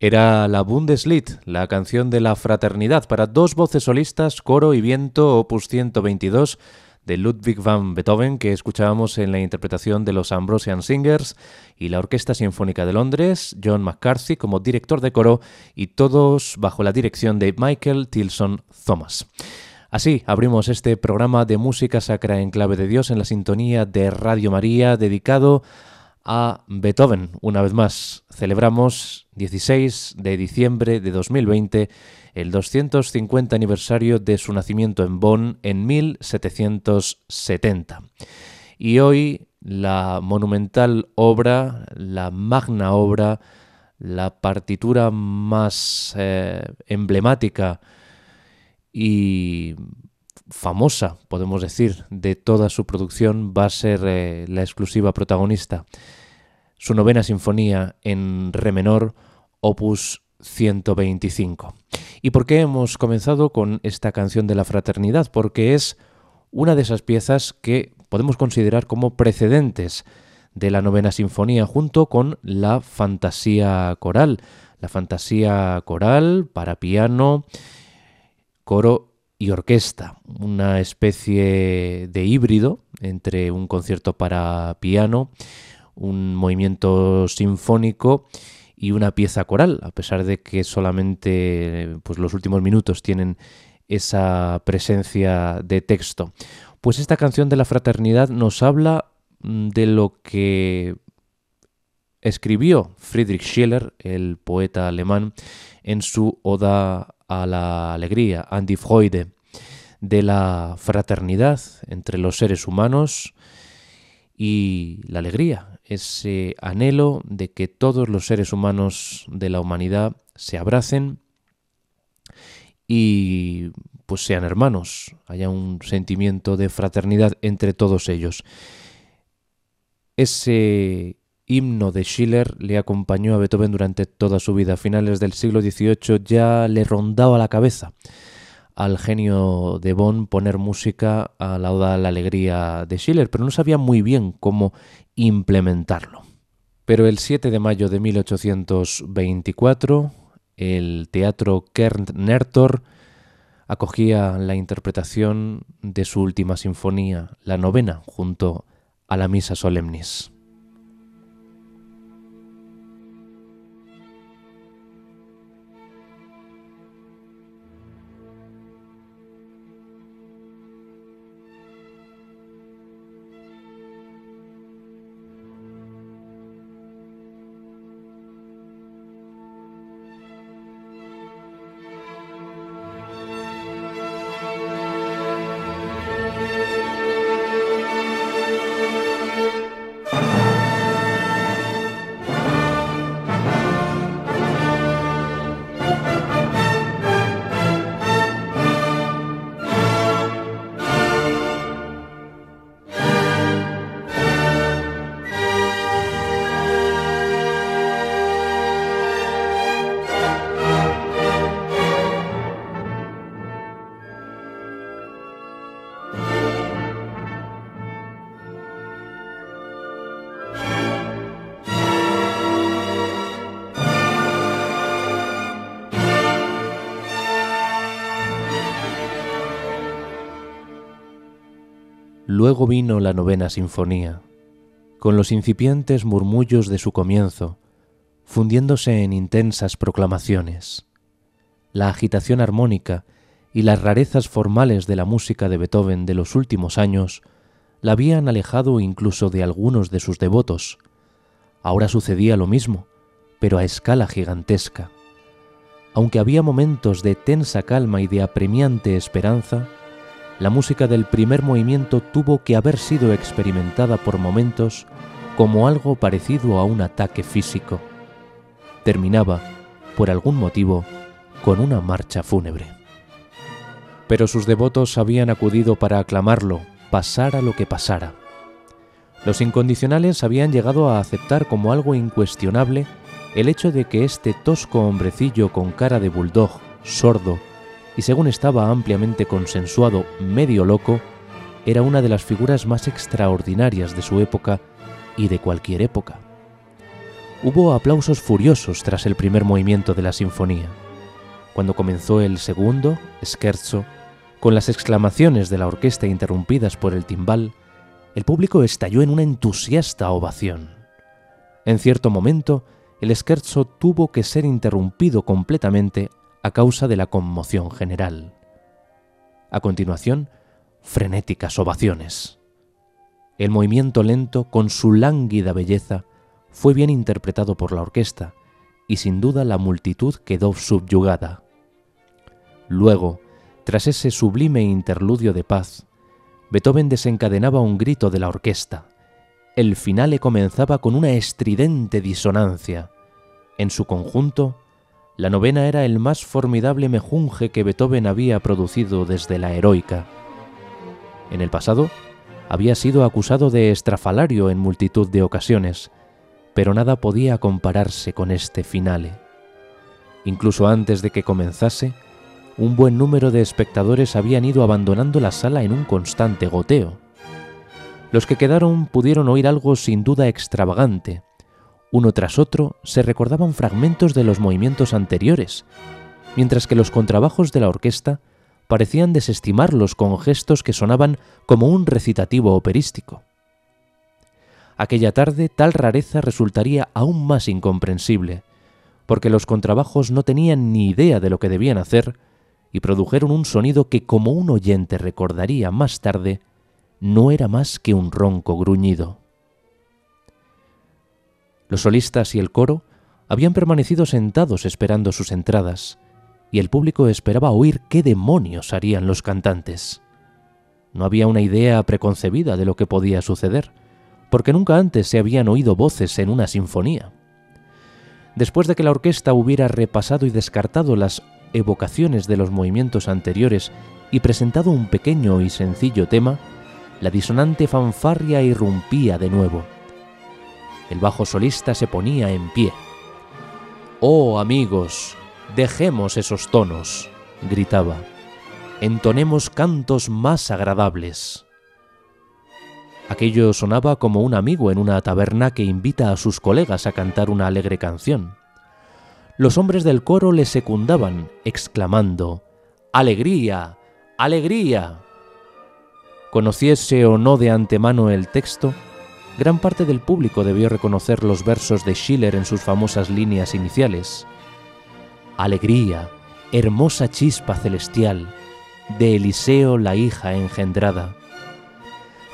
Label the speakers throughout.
Speaker 1: Era la Bundeslied, la canción de la fraternidad para dos voces solistas, coro y viento, opus 122 de Ludwig van Beethoven, que escuchábamos en la interpretación de los Ambrosian Singers y la Orquesta Sinfónica de Londres, John McCarthy como director de coro y todos bajo la dirección de Michael Tilson Thomas. Así abrimos este programa de música sacra en clave de Dios en la sintonía de Radio María dedicado a Beethoven. Una vez más, celebramos 16 de diciembre de 2020 el 250 aniversario de su nacimiento en Bonn en 1770. Y hoy la monumental obra, la magna obra, la partitura más eh, emblemática y famosa, podemos decir, de toda su producción va a ser eh, la exclusiva protagonista. Su novena sinfonía en re menor, opus 125. ¿Y por qué hemos comenzado con esta canción de la fraternidad? Porque es una de esas piezas que podemos considerar como precedentes de la novena sinfonía junto con la fantasía coral. La fantasía coral para piano, coro y orquesta, una especie de híbrido entre un concierto para piano, un movimiento sinfónico y una pieza coral, a pesar de que solamente pues, los últimos minutos tienen esa presencia de texto. Pues esta canción de la fraternidad nos habla mm, de lo que escribió Friedrich Schiller, el poeta alemán, en su Oda a la Alegría, An die Freude, de la fraternidad entre los seres humanos y la alegría, ese anhelo de que todos los seres humanos de la humanidad se abracen y pues sean hermanos, haya un sentimiento de fraternidad entre todos ellos. Ese himno de Schiller le acompañó a Beethoven durante toda su vida. A finales del siglo XVIII ya le rondaba la cabeza al genio de Bonn poner música a la oda a la alegría de Schiller, pero no sabía muy bien cómo implementarlo. Pero el 7 de mayo de 1824, el teatro Kern Nertor acogía la interpretación de su última sinfonía, la novena, junto a la Misa Solemnis. Luego vino la novena sinfonía, con los incipientes murmullos de su comienzo, fundiéndose en intensas proclamaciones. La agitación armónica y las rarezas formales de la música de Beethoven de los últimos años la habían alejado incluso de algunos de sus devotos. Ahora sucedía lo mismo, pero a escala gigantesca. Aunque había momentos de tensa calma y de apremiante esperanza, la música del primer movimiento tuvo que haber sido experimentada por momentos como algo parecido a un ataque físico. Terminaba, por algún motivo, con una marcha fúnebre. Pero sus devotos habían acudido para aclamarlo, pasara lo que pasara. Los incondicionales habían llegado a aceptar como algo incuestionable el hecho de que este tosco hombrecillo con cara de bulldog, sordo, y según estaba ampliamente consensuado, medio loco, era una de las figuras más extraordinarias de su época y de cualquier época. Hubo aplausos furiosos tras el primer movimiento de la sinfonía. Cuando comenzó el segundo, scherzo, con las exclamaciones de la orquesta interrumpidas por el timbal, el público estalló en una entusiasta ovación. En cierto momento, el scherzo tuvo que ser interrumpido completamente a causa de la conmoción general. A continuación, frenéticas ovaciones. El movimiento lento, con su lánguida belleza, fue bien interpretado por la orquesta y sin duda la multitud quedó subyugada. Luego, tras ese sublime interludio de paz, Beethoven desencadenaba un grito de la orquesta. El finale comenzaba con una estridente disonancia. En su conjunto, la novena era el más formidable mejunje que Beethoven había producido desde la heroica. En el pasado, había sido acusado de estrafalario en multitud de ocasiones, pero nada podía compararse con este finale. Incluso antes de que comenzase, un buen número de espectadores habían ido abandonando la sala en un constante goteo. Los que quedaron pudieron oír algo sin duda extravagante. Uno tras otro se recordaban fragmentos de los movimientos anteriores, mientras que los contrabajos de la orquesta parecían desestimarlos con gestos que sonaban como un recitativo operístico. Aquella tarde tal rareza resultaría aún más incomprensible, porque los contrabajos no tenían ni idea de lo que debían hacer y produjeron un sonido que, como un oyente recordaría más tarde, no era más que un ronco gruñido. Los solistas y el coro habían permanecido sentados esperando sus entradas, y el público esperaba oír qué demonios harían los cantantes. No había una idea preconcebida de lo que podía suceder, porque nunca antes se habían oído voces en una sinfonía. Después de que la orquesta hubiera repasado y descartado las evocaciones de los movimientos anteriores y presentado un pequeño y sencillo tema, la disonante fanfarria irrumpía de nuevo. El bajo solista se ponía en pie. Oh amigos, Dejemos esos tonos, gritaba. Entonemos cantos más agradables. Aquello sonaba como un amigo en una taberna que invita a sus colegas a cantar una alegre canción. Los hombres del coro le secundaban, exclamando ¡Alegría! ¡Alegría! Conociese o no de antemano el texto, gran parte del público debió reconocer los versos de Schiller en sus famosas líneas iniciales alegría, hermosa chispa celestial, de Eliseo la hija engendrada.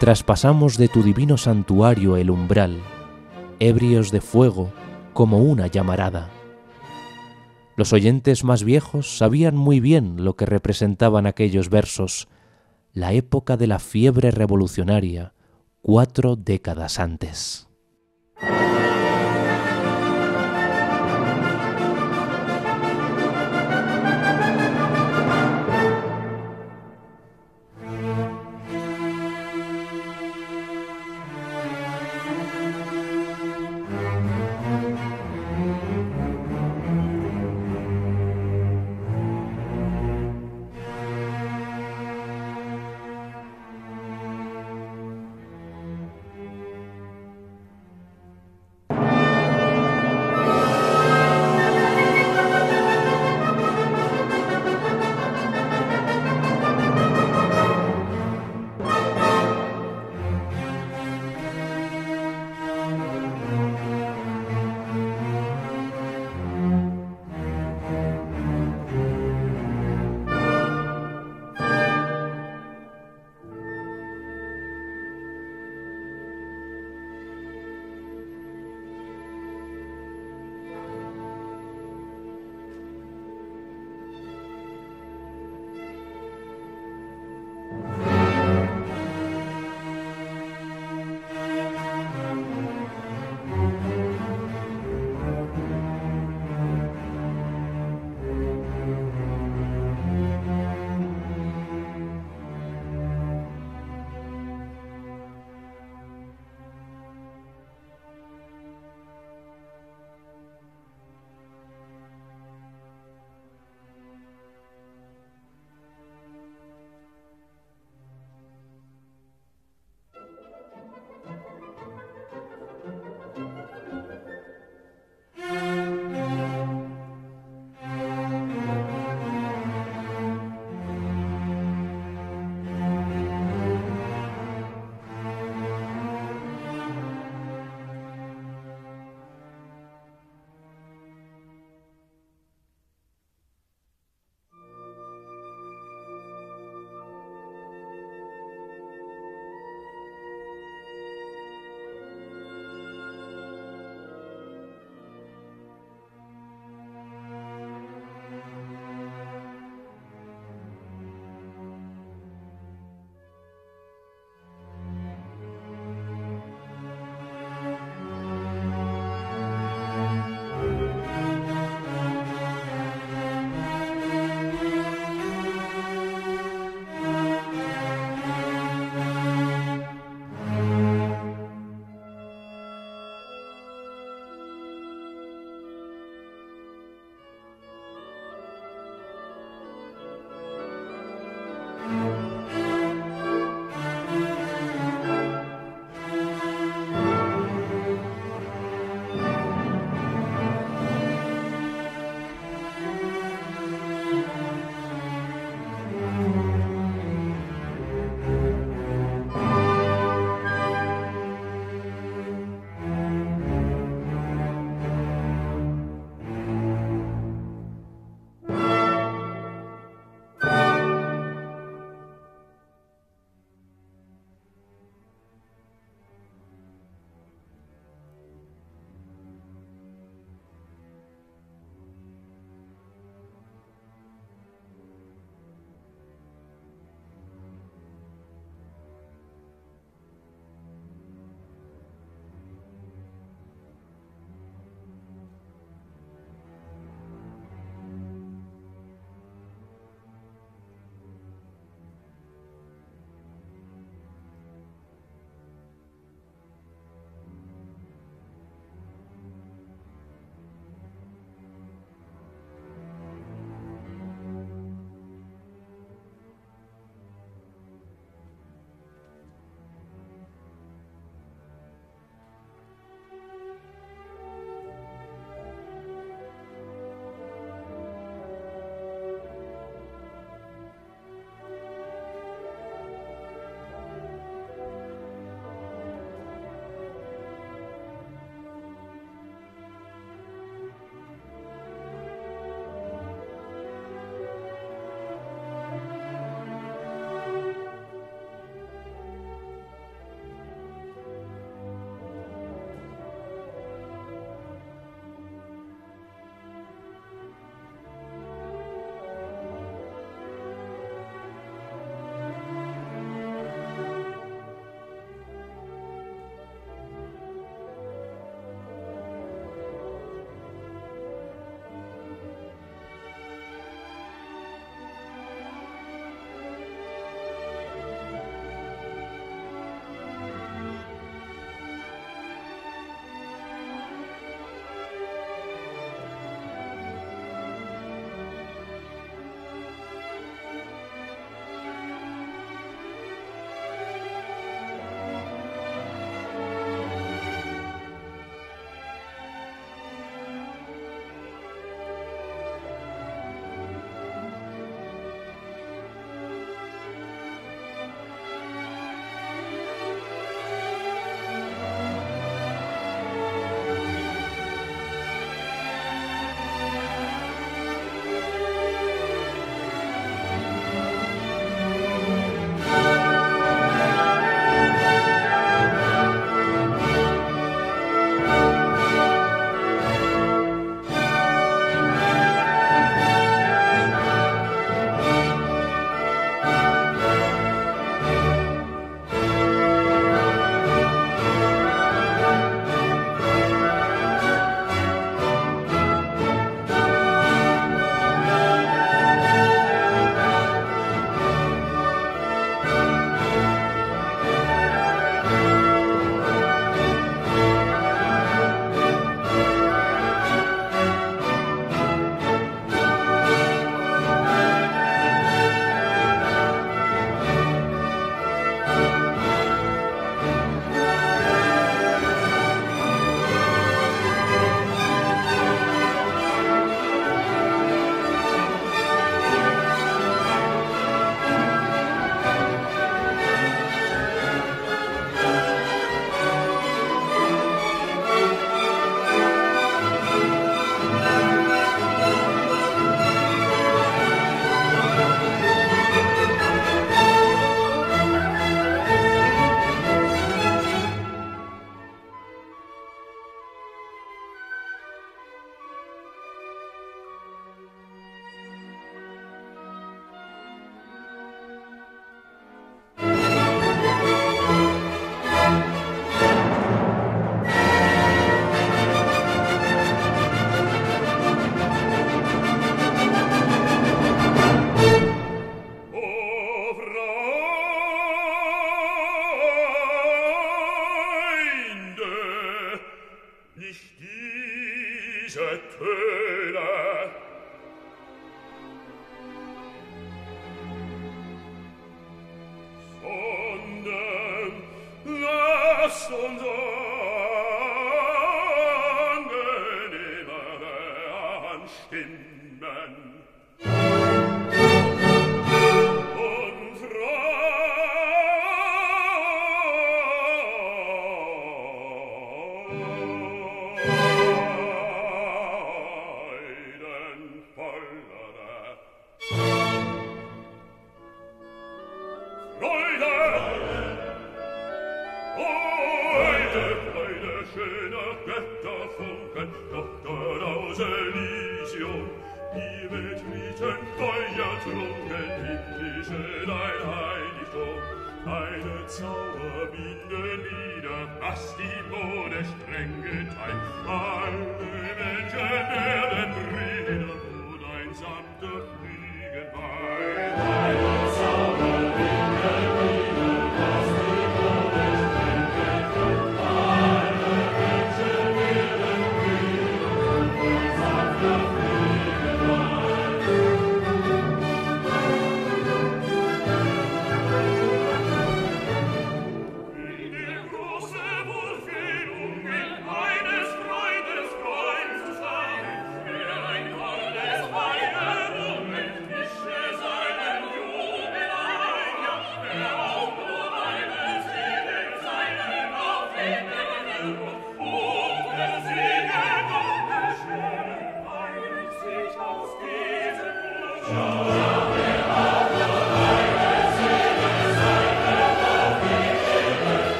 Speaker 1: Traspasamos de tu divino santuario el umbral, ebrios de fuego como una llamarada. Los oyentes más viejos sabían muy bien lo que representaban aquellos versos, la época de la fiebre revolucionaria, cuatro décadas antes.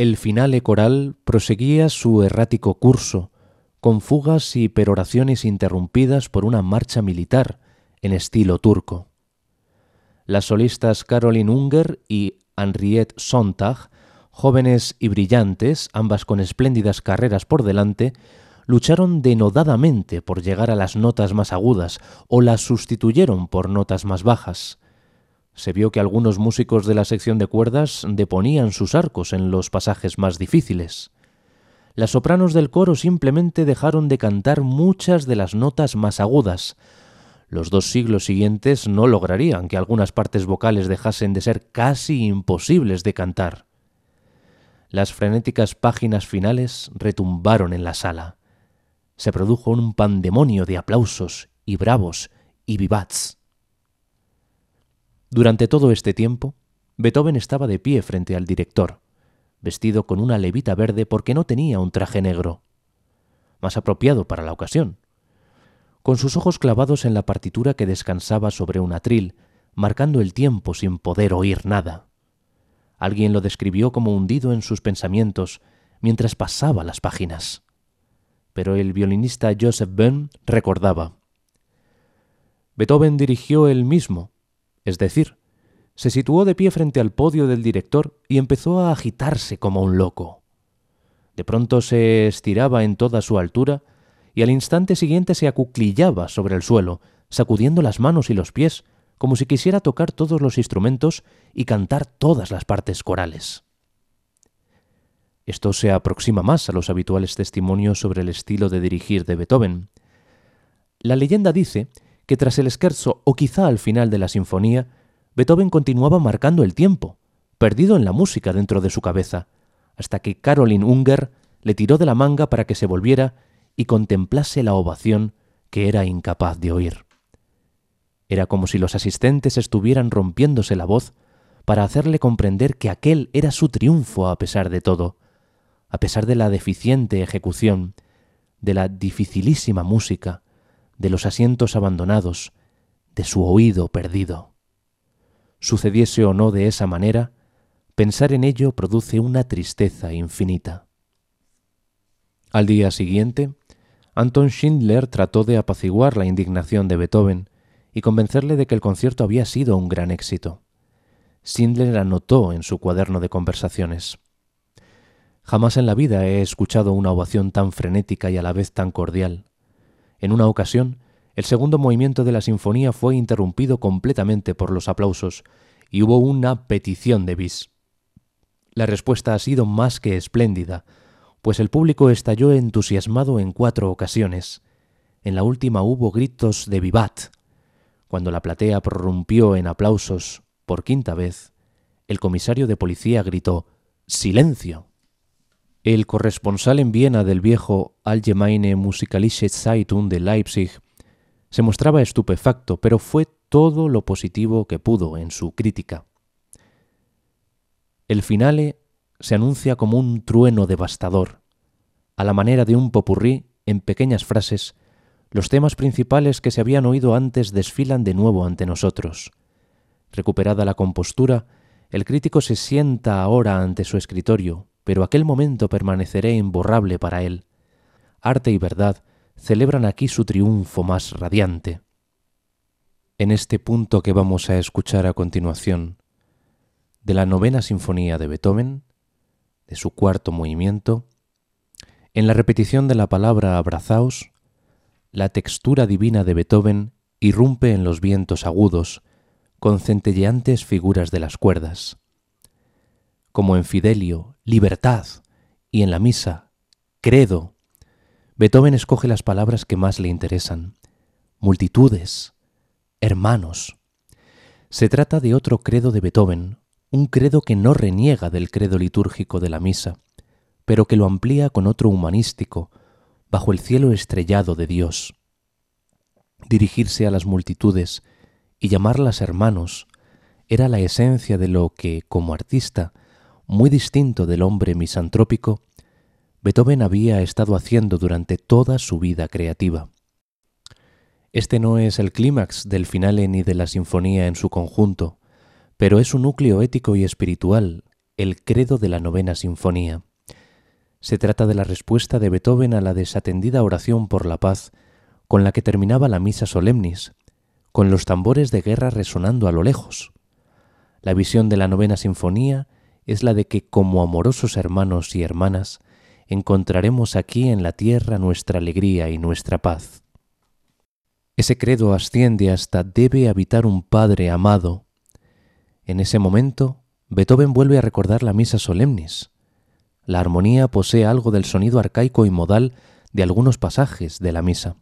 Speaker 1: El finale coral proseguía su errático curso, con fugas y peroraciones interrumpidas por una marcha militar en estilo turco. Las solistas Caroline Unger y Henriette Sontag, jóvenes y brillantes, ambas con espléndidas carreras por delante, lucharon denodadamente por llegar a las notas más agudas o las sustituyeron por notas más bajas. Se vio que algunos músicos de la sección de cuerdas deponían sus arcos en los pasajes más difíciles. Las sopranos del coro simplemente dejaron de cantar muchas de las notas más agudas. Los dos siglos siguientes no lograrían que algunas partes vocales dejasen de ser casi imposibles de cantar. Las frenéticas páginas finales retumbaron en la sala se produjo un pandemonio de aplausos y bravos y vivats. Durante todo este tiempo, Beethoven estaba de pie frente al director, vestido con una levita verde porque no tenía un traje negro, más apropiado para la ocasión, con sus ojos clavados en la partitura que descansaba sobre un atril, marcando el tiempo sin poder oír nada. Alguien lo describió como hundido en sus pensamientos mientras pasaba las páginas pero el violinista Joseph Böhm recordaba. Beethoven dirigió él mismo, es decir, se situó de pie frente al podio del director y empezó a agitarse como un loco. De pronto se estiraba en toda su altura y al instante siguiente se acuclillaba sobre el suelo, sacudiendo las manos y los pies, como si quisiera tocar todos los instrumentos y cantar todas las partes corales. Esto se aproxima más a los habituales testimonios sobre el estilo de dirigir de Beethoven. La leyenda dice que tras el scherzo o quizá al final de la sinfonía, Beethoven continuaba marcando el tiempo, perdido en la música dentro de su cabeza, hasta que Caroline Unger le tiró de la manga para que se volviera y contemplase la ovación que era incapaz de oír. Era como si los asistentes estuvieran rompiéndose la voz para hacerle comprender que aquel era su triunfo a pesar de todo, a pesar de la deficiente ejecución, de la dificilísima música, de los asientos abandonados, de su oído perdido. Sucediese o no de esa manera, pensar en ello produce una tristeza infinita. Al día siguiente, Anton Schindler trató de apaciguar la indignación de Beethoven y convencerle de que el concierto había sido un gran éxito. Schindler anotó en su cuaderno de conversaciones. Jamás en la vida he escuchado una ovación tan frenética y a la vez tan cordial. En una ocasión, el segundo movimiento de la sinfonía fue interrumpido completamente por los aplausos y hubo una petición de bis. La respuesta ha sido más que espléndida, pues el público estalló entusiasmado en cuatro ocasiones. En la última hubo gritos de vivat. Cuando la platea prorrumpió en aplausos por quinta vez, el comisario de policía gritó ¡Silencio! El corresponsal en Viena del viejo Allgemeine Musikalische Zeitung de Leipzig se mostraba estupefacto, pero fue todo lo positivo que pudo en su crítica. El finale se anuncia como un trueno devastador. A la manera de un popurrí, en pequeñas frases, los temas principales que se habían oído antes desfilan de nuevo ante nosotros. Recuperada la compostura, el crítico se sienta ahora ante su escritorio, pero aquel momento permaneceré imborrable para él. Arte y verdad celebran aquí su triunfo más radiante. En este punto que vamos a escuchar a continuación, de la novena sinfonía de Beethoven, de su cuarto movimiento, en la repetición de la palabra abrazaos, la textura divina de Beethoven irrumpe en los vientos agudos, con centelleantes figuras de las cuerdas como en Fidelio, libertad, y en la misa, credo. Beethoven escoge las palabras que más le interesan. Multitudes, hermanos. Se trata de otro credo de Beethoven, un credo que no reniega del credo litúrgico de la misa, pero que lo amplía con otro humanístico, bajo el cielo estrellado de Dios. Dirigirse a las multitudes y llamarlas hermanos era la esencia de lo que, como artista, muy distinto del hombre misantrópico, Beethoven había estado haciendo durante toda su vida creativa. Este no es el clímax del finale ni de la sinfonía en su conjunto, pero es un núcleo ético y espiritual el credo de la novena sinfonía. Se trata de la respuesta de Beethoven a la desatendida oración por la paz con la que terminaba la misa solemnis, con los tambores de guerra resonando a lo lejos. La visión de la novena sinfonía es la de que como amorosos hermanos y hermanas encontraremos aquí en la tierra nuestra alegría y nuestra paz. Ese credo asciende hasta debe habitar un Padre amado. En ese momento, Beethoven vuelve a recordar la misa solemnis. La armonía posee algo del sonido arcaico y modal de algunos pasajes de la misa.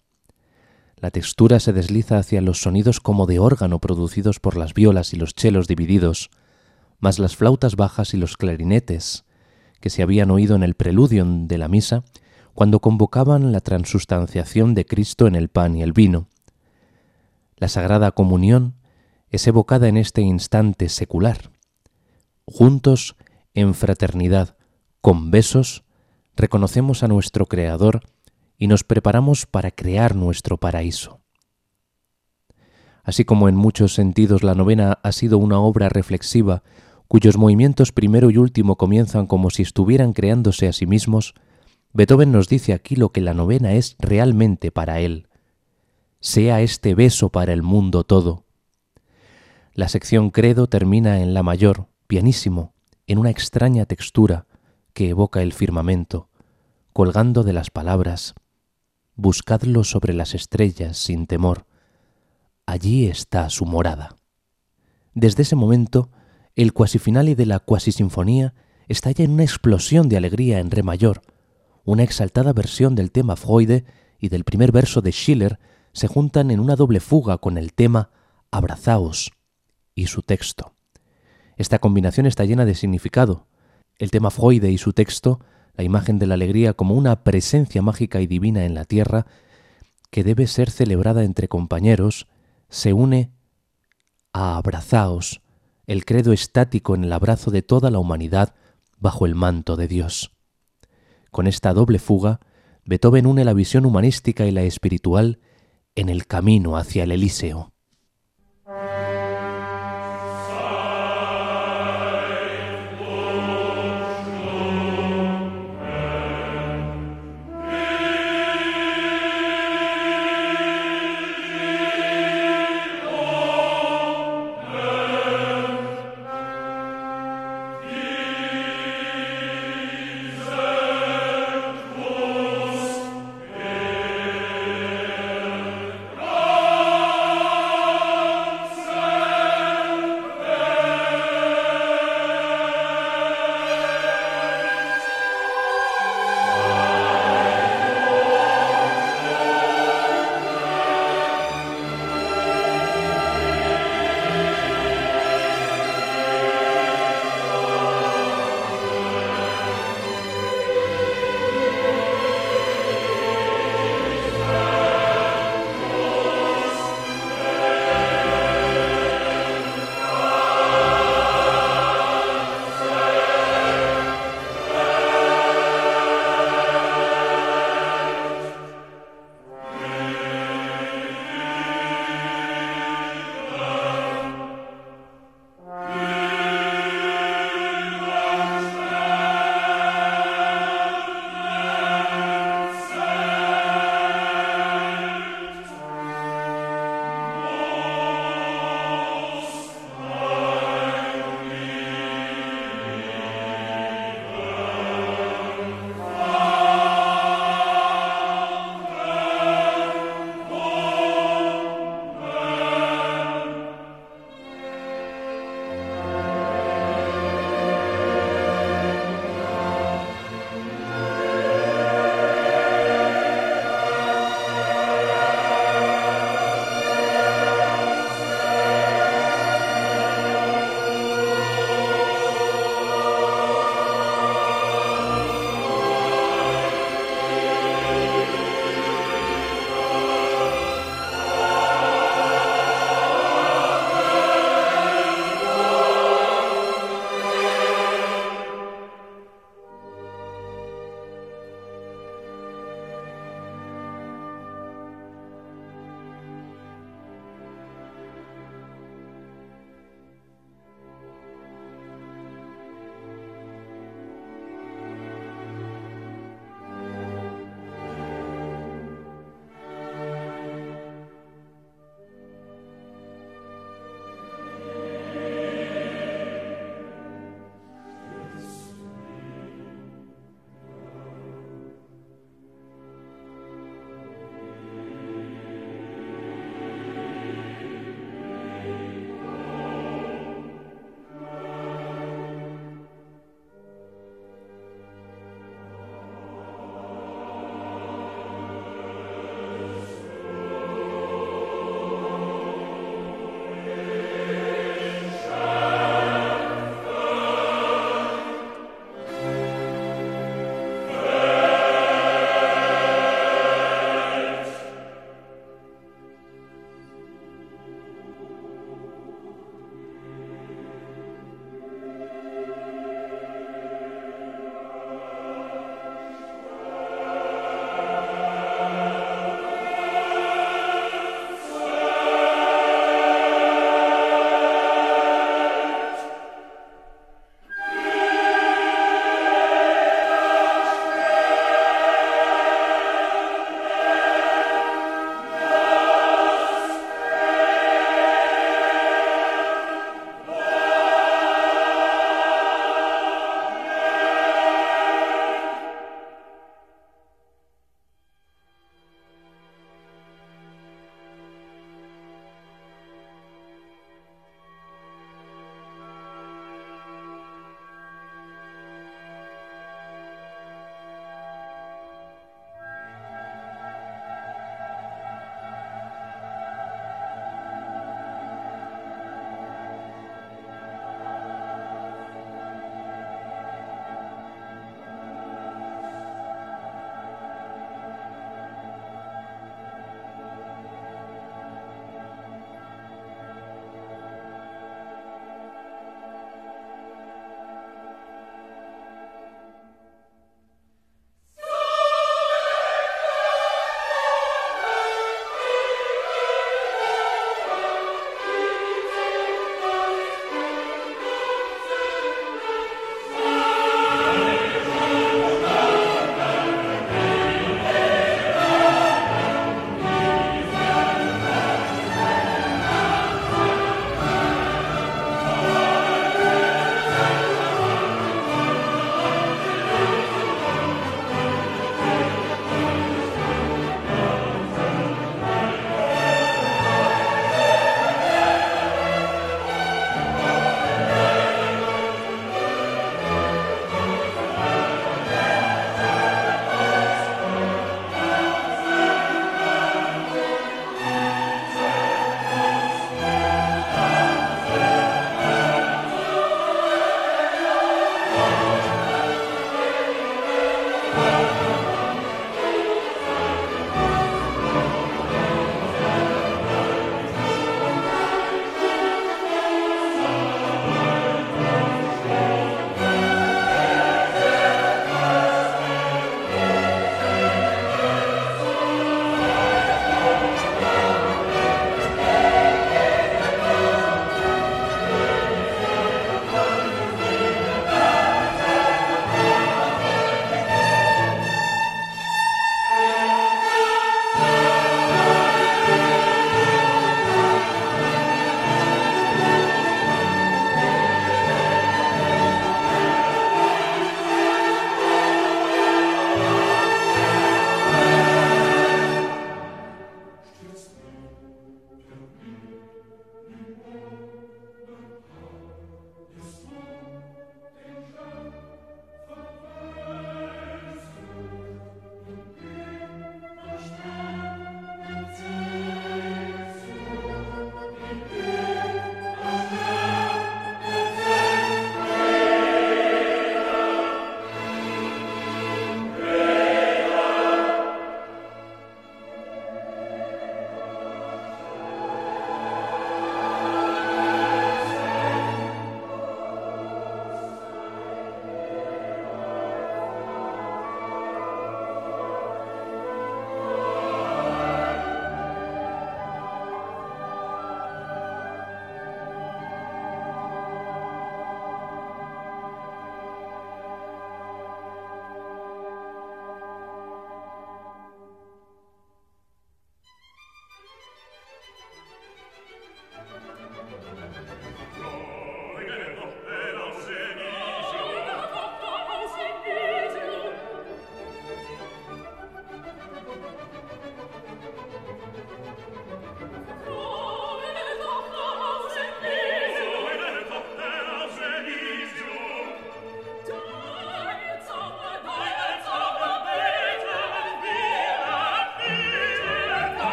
Speaker 1: La textura se desliza hacia los sonidos como de órgano producidos por las violas y los chelos divididos, más las flautas bajas y los clarinetes, que se habían oído en el preludio de la misa cuando convocaban la transustanciación de Cristo en el pan y el vino. La Sagrada Comunión es evocada en este instante secular. Juntos, en fraternidad, con besos, reconocemos a nuestro Creador y nos preparamos para crear nuestro paraíso. Así como en muchos sentidos la novena ha sido una obra reflexiva, cuyos movimientos primero y último comienzan como si estuvieran creándose a sí mismos, Beethoven nos dice aquí lo que la novena es realmente para él. Sea este beso para el mundo todo. La sección credo termina en la mayor, pianísimo, en una extraña textura que evoca el firmamento, colgando de las palabras buscadlo sobre las estrellas sin temor. Allí está su morada. Desde ese momento, el cuasi finale de la cuasi sinfonía estalla en una explosión de alegría en re mayor. Una exaltada versión del tema Freude y del primer verso de Schiller se juntan en una doble fuga con el tema Abrazaos y su texto. Esta combinación está llena de significado. El tema Freude y su texto la imagen de la alegría como una presencia mágica y divina en la tierra que debe ser celebrada entre compañeros, se une a abrazaos, el credo estático en el abrazo de toda la humanidad bajo el manto de Dios. Con esta doble fuga, Beethoven une la visión humanística y la espiritual en el camino hacia el Elíseo.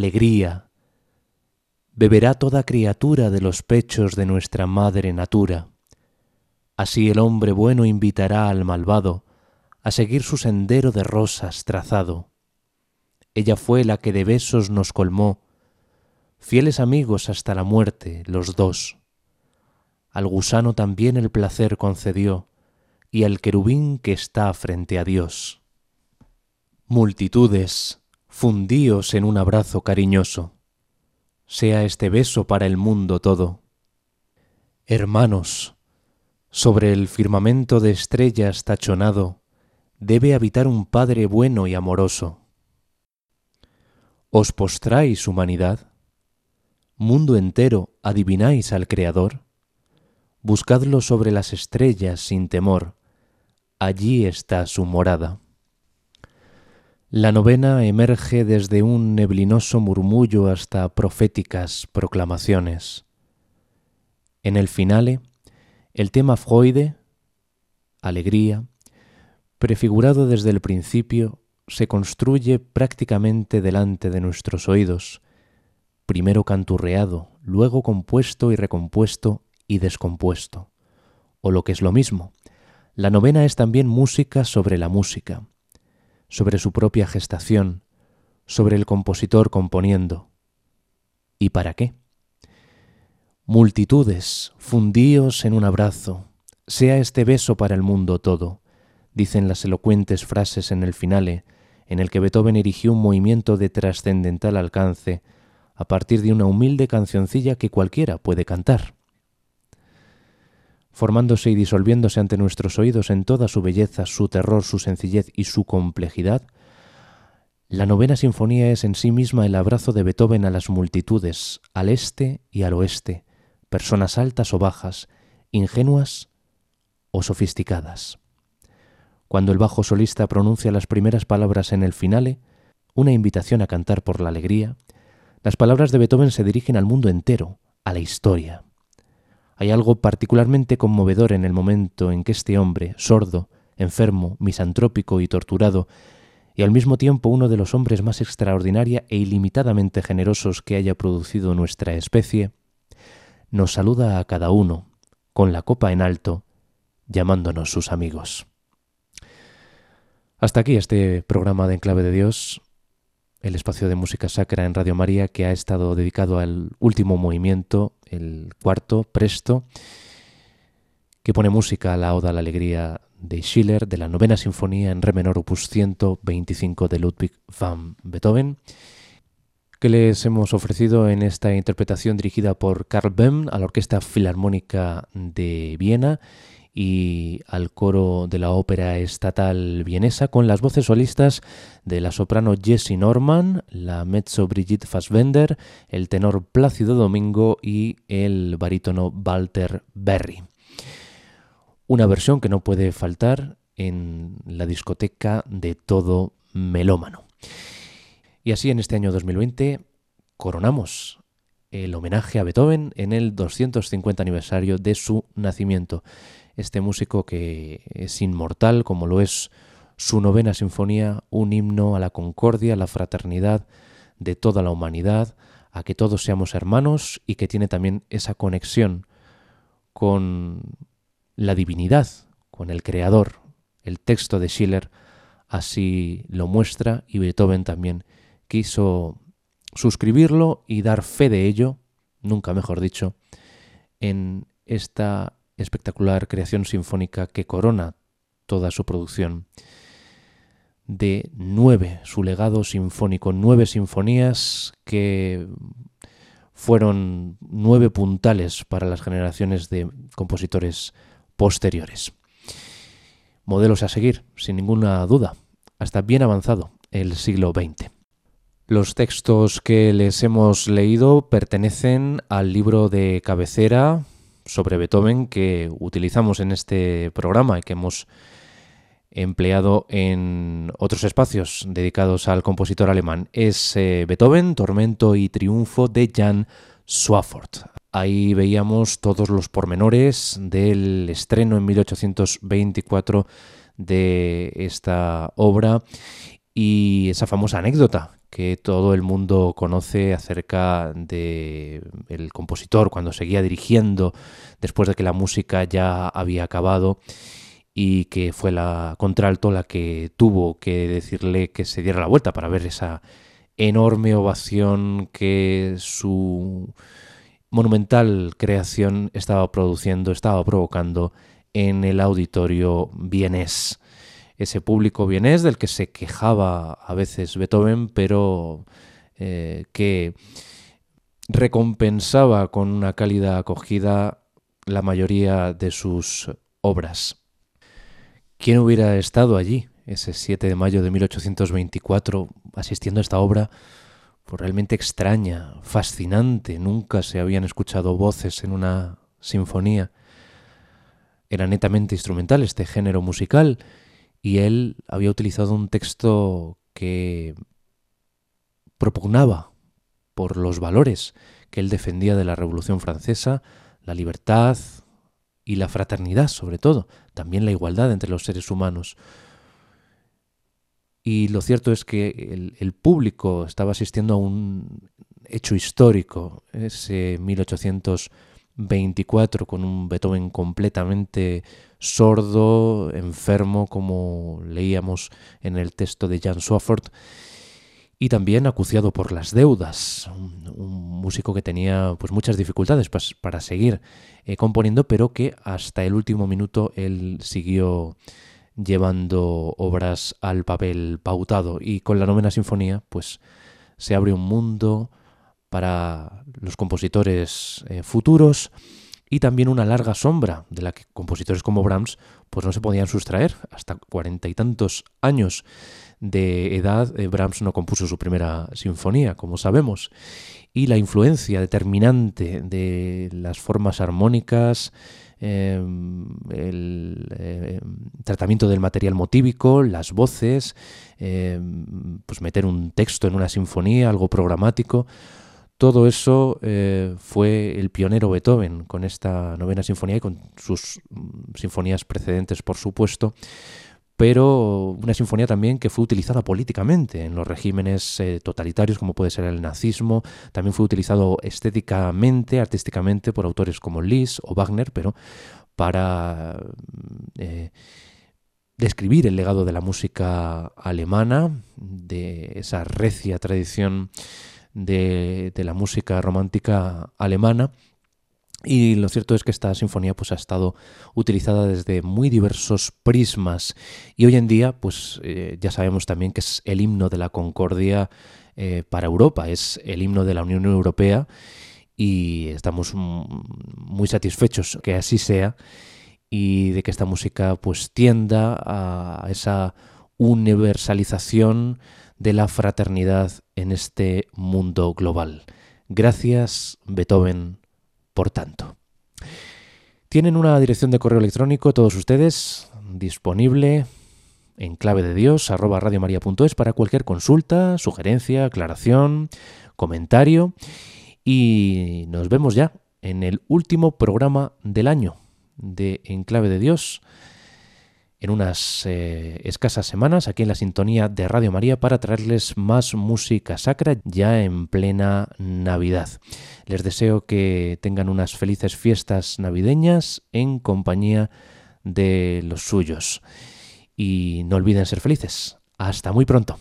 Speaker 1: Alegría. Beberá toda criatura de los pechos de nuestra madre natura. Así el hombre bueno invitará al malvado a seguir su sendero de rosas trazado. Ella fue la que de besos nos colmó, fieles amigos hasta la muerte, los dos. Al gusano también el placer concedió, y al querubín que está frente a Dios. Multitudes, fundíos en un abrazo cariñoso. Sea este beso para el mundo todo. Hermanos, sobre el firmamento de estrellas tachonado debe habitar un Padre bueno y amoroso. ¿Os postráis, humanidad? ¿Mundo entero adivináis al Creador? Buscadlo sobre las estrellas sin temor, allí está su morada. La novena emerge desde un neblinoso murmullo hasta proféticas proclamaciones. En el finale, el tema Freude, alegría, prefigurado desde el principio, se construye prácticamente delante de nuestros oídos, primero canturreado, luego compuesto y recompuesto y descompuesto. O lo que es lo mismo, la novena es también música sobre la música, sobre su propia gestación, sobre el compositor componiendo. ¿Y para qué? Multitudes, fundíos en un abrazo, sea este beso para el mundo todo, dicen las elocuentes frases en el finale, en el que Beethoven erigió un movimiento de trascendental alcance a partir de una humilde cancioncilla que cualquiera puede cantar. Formándose y disolviéndose ante nuestros oídos en toda su belleza, su terror, su sencillez y su complejidad, la novena sinfonía es en sí misma el abrazo de Beethoven a las multitudes, al este y al oeste, personas altas o bajas, ingenuas o sofisticadas. Cuando el bajo solista pronuncia las primeras palabras en el finale, una invitación a cantar por la alegría, las palabras de Beethoven se dirigen al mundo entero, a la historia. Hay algo particularmente conmovedor en el momento en que este hombre, sordo, enfermo, misantrópico y torturado, y al mismo tiempo uno de los hombres más extraordinaria e ilimitadamente generosos que haya producido nuestra especie, nos saluda a cada uno, con la copa en alto, llamándonos sus amigos. Hasta aquí este programa de Enclave de Dios, el espacio de música sacra en Radio María que ha estado dedicado al último movimiento, el cuarto, Presto, que pone música a la Oda a la Alegría de Schiller, de la novena sinfonía en re menor opus 125 de Ludwig van Beethoven que les hemos ofrecido en esta interpretación dirigida por Karl Böhm a la Orquesta Filarmónica de Viena y al coro de la Ópera Estatal Vienesa con las voces solistas de la soprano Jessie Norman, la mezzo Brigitte Fassbender, el tenor Plácido Domingo y el barítono Walter Berry. Una versión que no puede faltar en la discoteca de todo melómano. Y así en este año 2020 coronamos el homenaje a Beethoven en el 250 aniversario de su nacimiento. Este músico que es inmortal, como lo es su novena sinfonía, un himno a la concordia, a la fraternidad de toda la humanidad, a que todos seamos hermanos y que tiene también esa conexión con la divinidad, con el Creador. El texto de Schiller así lo muestra y Beethoven también quiso suscribirlo y dar fe de ello, nunca mejor dicho, en esta espectacular creación sinfónica que corona toda su producción de nueve, su legado sinfónico, nueve sinfonías que fueron nueve puntales para las generaciones de compositores posteriores. Modelos a seguir, sin ninguna duda, hasta bien avanzado el siglo XX. Los textos que les hemos leído pertenecen al libro de cabecera sobre Beethoven que utilizamos en este programa y que hemos empleado en otros espacios dedicados al compositor alemán. Es eh, Beethoven, Tormento y Triunfo de Jan Swafford. Ahí veíamos todos los pormenores del estreno en 1824 de esta obra y esa famosa anécdota que todo el mundo conoce acerca de el compositor cuando seguía dirigiendo después de que la música ya había acabado y que fue la contralto la que tuvo que decirle que se diera la vuelta para ver esa enorme ovación que su monumental creación estaba produciendo, estaba provocando en el auditorio vienés. Ese público vienés del que se quejaba a veces Beethoven, pero eh, que recompensaba con una cálida acogida la mayoría de sus obras. ¿Quién hubiera estado allí ese 7 de mayo de 1824 asistiendo a esta obra pues realmente extraña, fascinante? Nunca se habían escuchado voces en una sinfonía. Era netamente instrumental este género musical y él había utilizado un texto que propugnaba por los valores que él defendía de la Revolución Francesa, la libertad, y la fraternidad sobre todo, también la igualdad entre los seres humanos. Y lo cierto es que el, público estaba asistiendo a un hecho histórico, ese 1824 con un Beethoven completamente sordo, enfermo, como leíamos en el texto de Jan Swafford, y también acuciado por las deudas, un, músico que tenía pues muchas dificultades para seguir eh, componiendo, pero que hasta el último minuto él siguió llevando obras al papel pautado. Y con la novena sinfonía pues se abre un mundo para los compositores eh, futuros y también una larga sombra de la que compositores como Brahms pues no se podían sustraer. Hasta cuarenta y tantos años de edad, eh, Brahms no compuso su primera sinfonía, como sabemos, y la influencia determinante de las formas armónicas, em, el eh, tratamiento del material motívico, las voces, em, pues meter un texto en una sinfonía, algo programático, todo eso eh, fue el pionero Beethoven con esta novena sinfonía y con sus mm, sinfonías precedentes, por supuesto, pero una sinfonía también que fue utilizada políticamente en los regímenes eh, totalitarios como puede ser el nazismo, también fue utilizado estéticamente, artísticamente por autores como Liszt o Wagner, pero para eh, describir el legado de la música alemana, de esa recia tradición de la música romántica alemana. Y lo cierto es que esta sinfonía pues, ha estado utilizada desde muy diversos prismas. Y hoy en día pues, eh, ya sabemos también que es el himno de la concordia eh, para Europa, es el himno de la Unión Europea. Y estamos muy satisfechos que así sea y de que esta música pues tienda a esa universalización de la fraternidad en este mundo global. Gracias Beethoven por tanto. Tienen una dirección de correo electrónico todos ustedes disponible en clave de Dios arroba para cualquier consulta, sugerencia, aclaración, comentario y nos vemos ya en el último programa del año de En clave de Dios en unas eh, escasas semanas aquí en la sintonía de Radio María para traerles más música sacra ya en plena Navidad. Les deseo que tengan unas felices fiestas navideñas en compañía de los suyos. Y no olviden ser felices. Hasta muy pronto.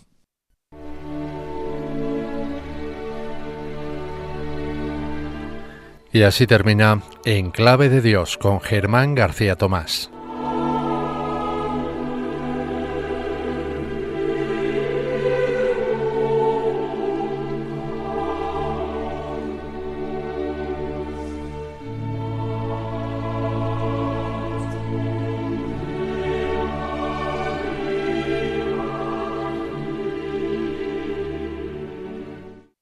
Speaker 2: Y así termina En Clave de Dios con Germán García Tomás.